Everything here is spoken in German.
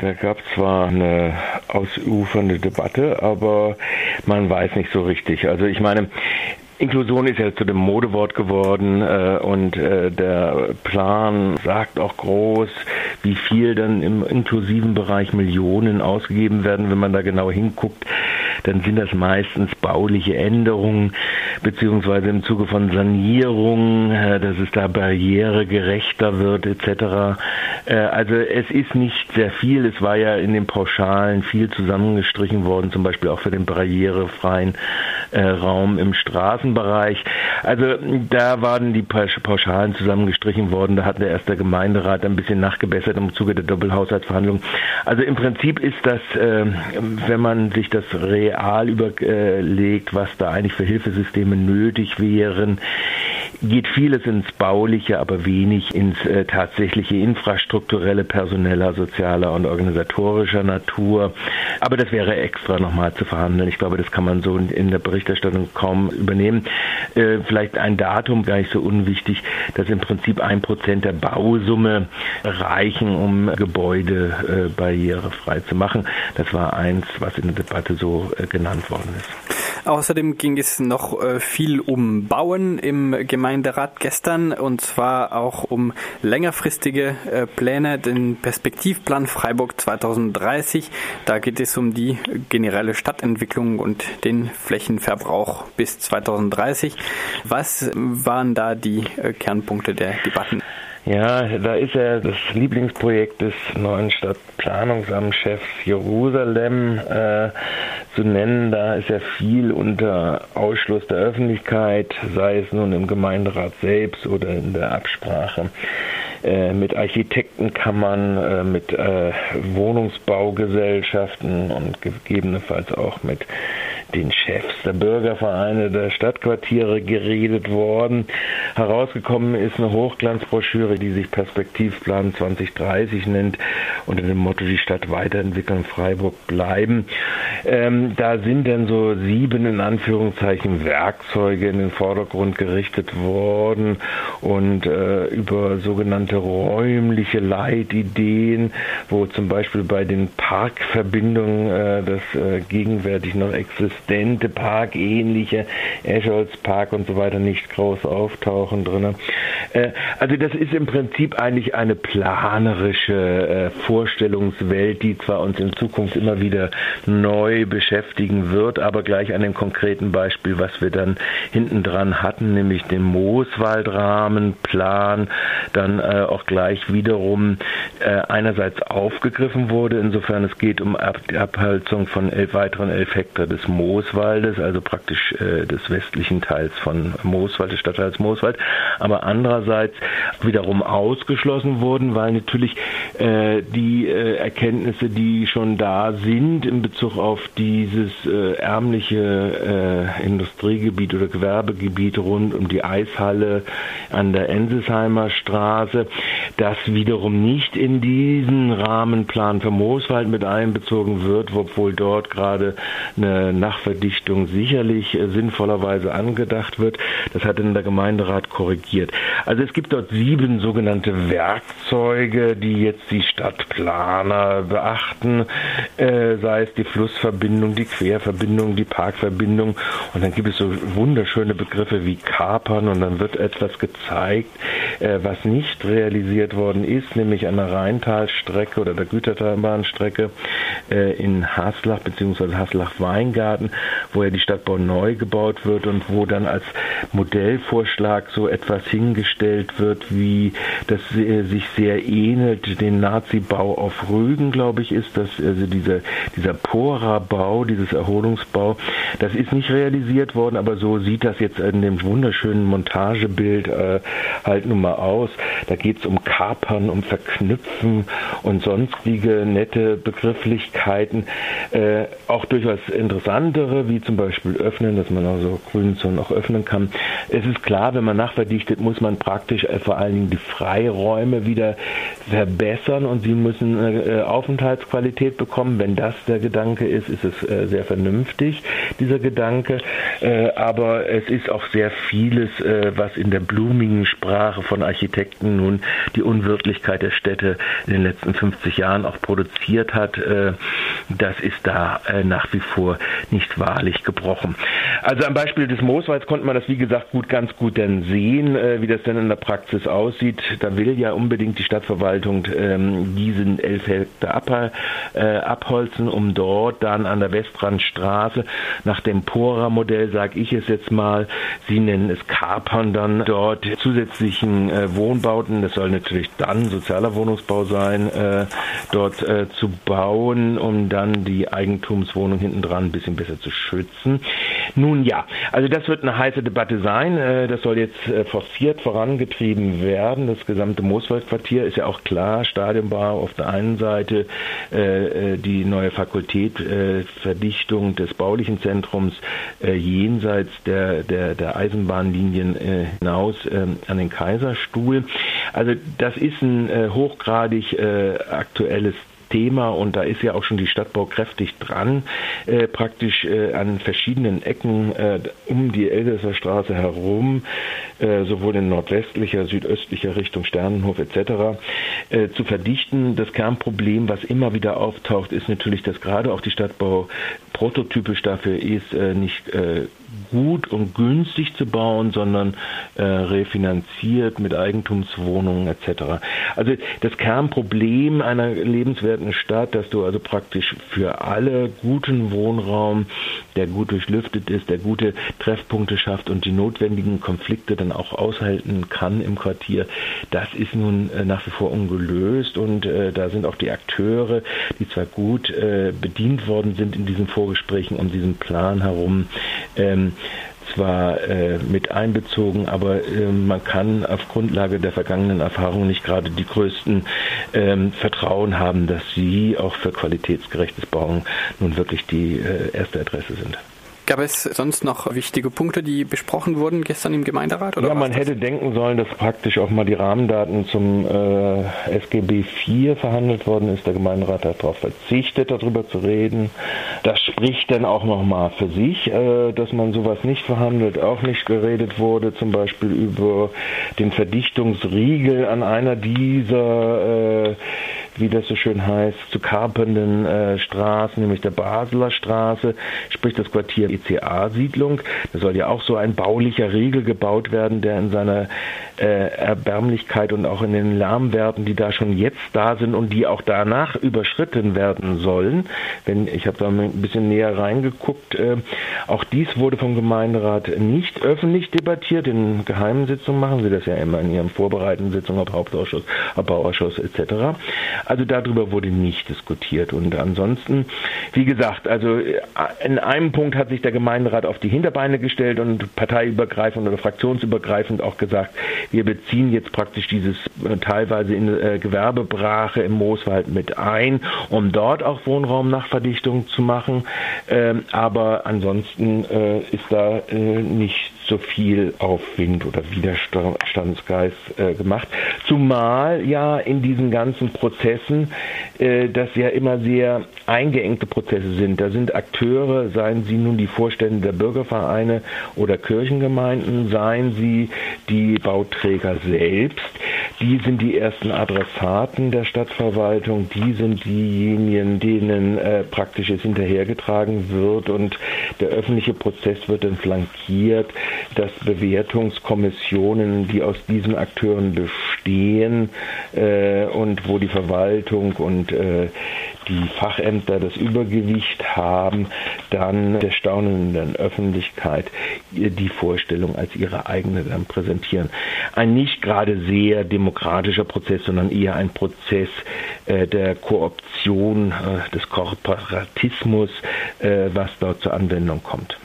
Da gab zwar eine ausufernde Debatte, aber man weiß nicht so richtig. Also ich meine, Inklusion ist ja zu dem Modewort geworden äh, und äh, der Plan sagt auch groß, wie viel dann im inklusiven Bereich Millionen ausgegeben werden, wenn man da genau hinguckt dann sind das meistens bauliche Änderungen, beziehungsweise im Zuge von Sanierungen, äh, dass es da barrieregerechter wird etc. Äh, also es ist nicht sehr viel. Es war ja in den Pauschalen viel zusammengestrichen worden, zum Beispiel auch für den barrierefreien Raum im Straßenbereich. Also da waren die Pauschalen zusammengestrichen worden. Da hat der erste Gemeinderat ein bisschen nachgebessert im Zuge der Doppelhaushaltsverhandlungen. Also im Prinzip ist das, wenn man sich das real überlegt, was da eigentlich für Hilfesysteme nötig wären, geht vieles ins Bauliche, aber wenig ins äh, tatsächliche infrastrukturelle, personeller, sozialer und organisatorischer Natur. Aber das wäre extra nochmal zu verhandeln. Ich glaube, das kann man so in der Berichterstattung kaum übernehmen. Äh, vielleicht ein Datum, gar nicht so unwichtig, dass im Prinzip ein Prozent der Bausumme reichen, um Gebäude äh, barrierefrei zu machen. Das war eins, was in der Debatte so äh, genannt worden ist. Außerdem ging es noch äh, viel um Bauen im Gemeinderat gestern und zwar auch um längerfristige äh, Pläne, den Perspektivplan Freiburg 2030. Da geht es um die generelle Stadtentwicklung und den Flächenverbrauch bis 2030. Was waren da die äh, Kernpunkte der Debatten? Ja, da ist ja das Lieblingsprojekt des neuen Stadtplanungsamtschefs Jerusalem äh, zu nennen. Da ist ja viel unter Ausschluss der Öffentlichkeit, sei es nun im Gemeinderat selbst oder in der Absprache äh, mit Architektenkammern, äh, mit äh, Wohnungsbaugesellschaften und gegebenenfalls auch mit den Chefs der Bürgervereine der Stadtquartiere geredet worden. Herausgekommen ist eine Hochglanzbroschüre, die sich Perspektivplan 2030 nennt, unter dem Motto Die Stadt weiterentwickeln, Freiburg bleiben. Ähm, da sind dann so sieben in Anführungszeichen Werkzeuge in den Vordergrund gerichtet worden und äh, über sogenannte räumliche Leitideen, wo zum Beispiel bei den Parkverbindungen äh, das äh, gegenwärtig noch existente Parkähnliche, Escholz Park und so weiter nicht groß auftauchen drin. Äh, also das ist im Prinzip eigentlich eine planerische äh, Vorstellungswelt, die zwar uns in Zukunft immer wieder neu neu beschäftigen wird, aber gleich an dem konkreten Beispiel, was wir dann hinten dran hatten, nämlich den Mooswaldrahmenplan, dann äh, auch gleich wiederum äh, einerseits aufgegriffen wurde, insofern es geht um Ab die Abholzung von elf, weiteren elf Hektar des Mooswaldes, also praktisch äh, des westlichen Teils von Mooswald, des Stadtteils Mooswald, aber andererseits wiederum ausgeschlossen wurden, weil natürlich äh, die äh, Erkenntnisse, die schon da sind in Bezug auf dieses äh, ärmliche äh, Industriegebiet oder Gewerbegebiet rund um die Eishalle an der Enselsheimer Straße, das wiederum nicht in diesen Rahmenplan für Mooswald mit einbezogen wird, obwohl dort gerade eine Nachverdichtung sicherlich äh, sinnvollerweise angedacht wird. Das hat dann der Gemeinderat korrigiert. Also es gibt dort sieben sogenannte Werkzeuge, die jetzt die Stadtplaner beachten, äh, sei es die Flussverbindung, Verbindung, die Querverbindung, die Parkverbindung. Und dann gibt es so wunderschöne Begriffe wie Kapern und dann wird etwas gezeigt, äh, was nicht realisiert worden ist, nämlich an der Rheintalstrecke oder der Gütertalbahnstrecke äh, in Haslach bzw. Haslach-Weingarten, wo ja die Stadtbau neu gebaut wird und wo dann als Modellvorschlag so etwas hingestellt wird, wie das äh, sich sehr ähnelt den Nazi-Bau auf Rügen, glaube ich, ist das also dieser dieser Pora Bau, dieses Erholungsbau, das ist nicht realisiert worden, aber so sieht das jetzt in dem wunderschönen Montagebild äh, halt nun mal aus. Da geht es um Kapern, um Verknüpfen und sonstige nette Begrifflichkeiten. Äh, auch durchaus interessantere, wie zum Beispiel öffnen, dass man also Grünzonen auch öffnen kann. Es ist klar, wenn man nachverdichtet, muss man praktisch äh, vor allen Dingen die Freiräume wieder verbessern und sie müssen äh, Aufenthaltsqualität bekommen. Wenn das der Gedanke ist, ist es äh, sehr vernünftig, dieser Gedanke. Äh, aber es ist auch sehr vieles, äh, was in der blumigen Sprache von Architekten Fakten nun die Unwirtlichkeit der Städte in den letzten 50 Jahren auch produziert hat, äh, das ist da äh, nach wie vor nicht wahrlich gebrochen. Also am Beispiel des Mooswalds konnte man das, wie gesagt, gut, ganz gut dann sehen, äh, wie das denn in der Praxis aussieht. Da will ja unbedingt die Stadtverwaltung ähm, diesen elf Hektar ab, abholzen, um dort dann an der Westrandstraße nach dem Pora-Modell, sage ich es jetzt mal, sie nennen es Kapern dann dort zusätzlichen äh, Wohnbauten, das soll natürlich dann sozialer Wohnungsbau sein, äh, dort äh, zu bauen, um dann die Eigentumswohnung hinten dran ein bisschen besser zu schützen. Nun ja, also das wird eine heiße Debatte sein. Äh, das soll jetzt äh, forciert vorangetrieben werden. Das gesamte Mooswaldquartier ist ja auch klar, Stadionbau auf der einen Seite, äh, die neue Fakultät, Verdichtung des baulichen Zentrums jenseits der, der, der Eisenbahnlinien hinaus ähm, an den Kaiserstuhl. Also das ist ein hochgradig aktuelles Thema und da ist ja auch schon die Stadtbau kräftig dran, äh, praktisch äh, an verschiedenen Ecken äh, um die Elsässer Straße herum, sowohl in nordwestlicher, südöstlicher Richtung Sternenhof etc. Äh, zu verdichten. Das Kernproblem, was immer wieder auftaucht, ist natürlich, dass gerade auch die Stadtbau prototypisch dafür ist, äh, nicht gut und günstig zu bauen, sondern äh, refinanziert mit Eigentumswohnungen etc. Also das Kernproblem einer lebenswerten Stadt, dass du also praktisch für alle guten Wohnraum, der gut durchlüftet ist, der gute Treffpunkte schafft und die notwendigen Konflikte dann auch aushalten kann im Quartier, das ist nun äh, nach wie vor ungelöst und äh, da sind auch die Akteure, die zwar gut äh, bedient worden sind in diesen Vorgesprächen um diesen Plan herum, ähm, zwar äh, mit einbezogen, aber äh, man kann auf Grundlage der vergangenen Erfahrungen nicht gerade die größten ähm, Vertrauen haben, dass sie auch für qualitätsgerechtes Bauen nun wirklich die äh, erste Adresse sind. Gab es sonst noch wichtige Punkte, die besprochen wurden gestern im Gemeinderat? Oder ja, man hätte denken sollen, dass praktisch auch mal die Rahmendaten zum äh, SGB IV verhandelt worden ist. Der Gemeinderat hat darauf verzichtet, darüber zu reden. Das spricht dann auch nochmal für sich, äh, dass man sowas nicht verhandelt, auch nicht geredet wurde, zum Beispiel über den Verdichtungsriegel an einer dieser äh, wie das so schön heißt, zu karpenden äh, Straßen, nämlich der Basler Straße, sprich das Quartier ECA-Siedlung. Da soll ja auch so ein baulicher Riegel gebaut werden, der in seiner äh, Erbärmlichkeit und auch in den Lärmwerten, die da schon jetzt da sind und die auch danach überschritten werden sollen. Wenn ich habe da ein bisschen näher reingeguckt, äh, auch dies wurde vom Gemeinderat nicht öffentlich debattiert. In geheimen Sitzungen machen sie das ja immer in ihren vorbereitenden Sitzungen, ob Hauptausschuss, ob Bauausschuss etc. Also darüber wurde nicht diskutiert. Und ansonsten, wie gesagt, also äh, in einem Punkt hat sich der Gemeinderat auf die Hinterbeine gestellt und parteiübergreifend oder fraktionsübergreifend auch gesagt, wir beziehen jetzt praktisch dieses äh, teilweise in äh, Gewerbebrache im Mooswald mit ein, um dort auch Wohnraum nach Verdichtung zu machen. Ähm, aber ansonsten äh, ist da äh, nicht so viel Aufwind oder Widerstandsgeist äh, gemacht. Zumal ja in diesen ganzen Prozessen, äh, das ja immer sehr eingeengte Prozesse sind. Da sind Akteure, seien sie nun die Vorstände der Bürgervereine oder Kirchengemeinden, seien sie die Bauträger selbst, die sind die ersten Adressaten der Stadtverwaltung, die sind diejenigen, denen äh, praktisch es hinterhergetragen wird und der öffentliche Prozess wird dann flankiert, dass Bewertungskommissionen, die aus diesen Akteuren bestehen äh, und wo die Verwaltung und äh, die Fachämter das Übergewicht haben, dann der staunenden Öffentlichkeit die Vorstellung als ihre eigene dann präsentieren. Ein nicht gerade sehr demokratischer Prozess, sondern eher ein Prozess der Kooption, äh, des Korporatismus, äh, was dort zur Anwendung kommt.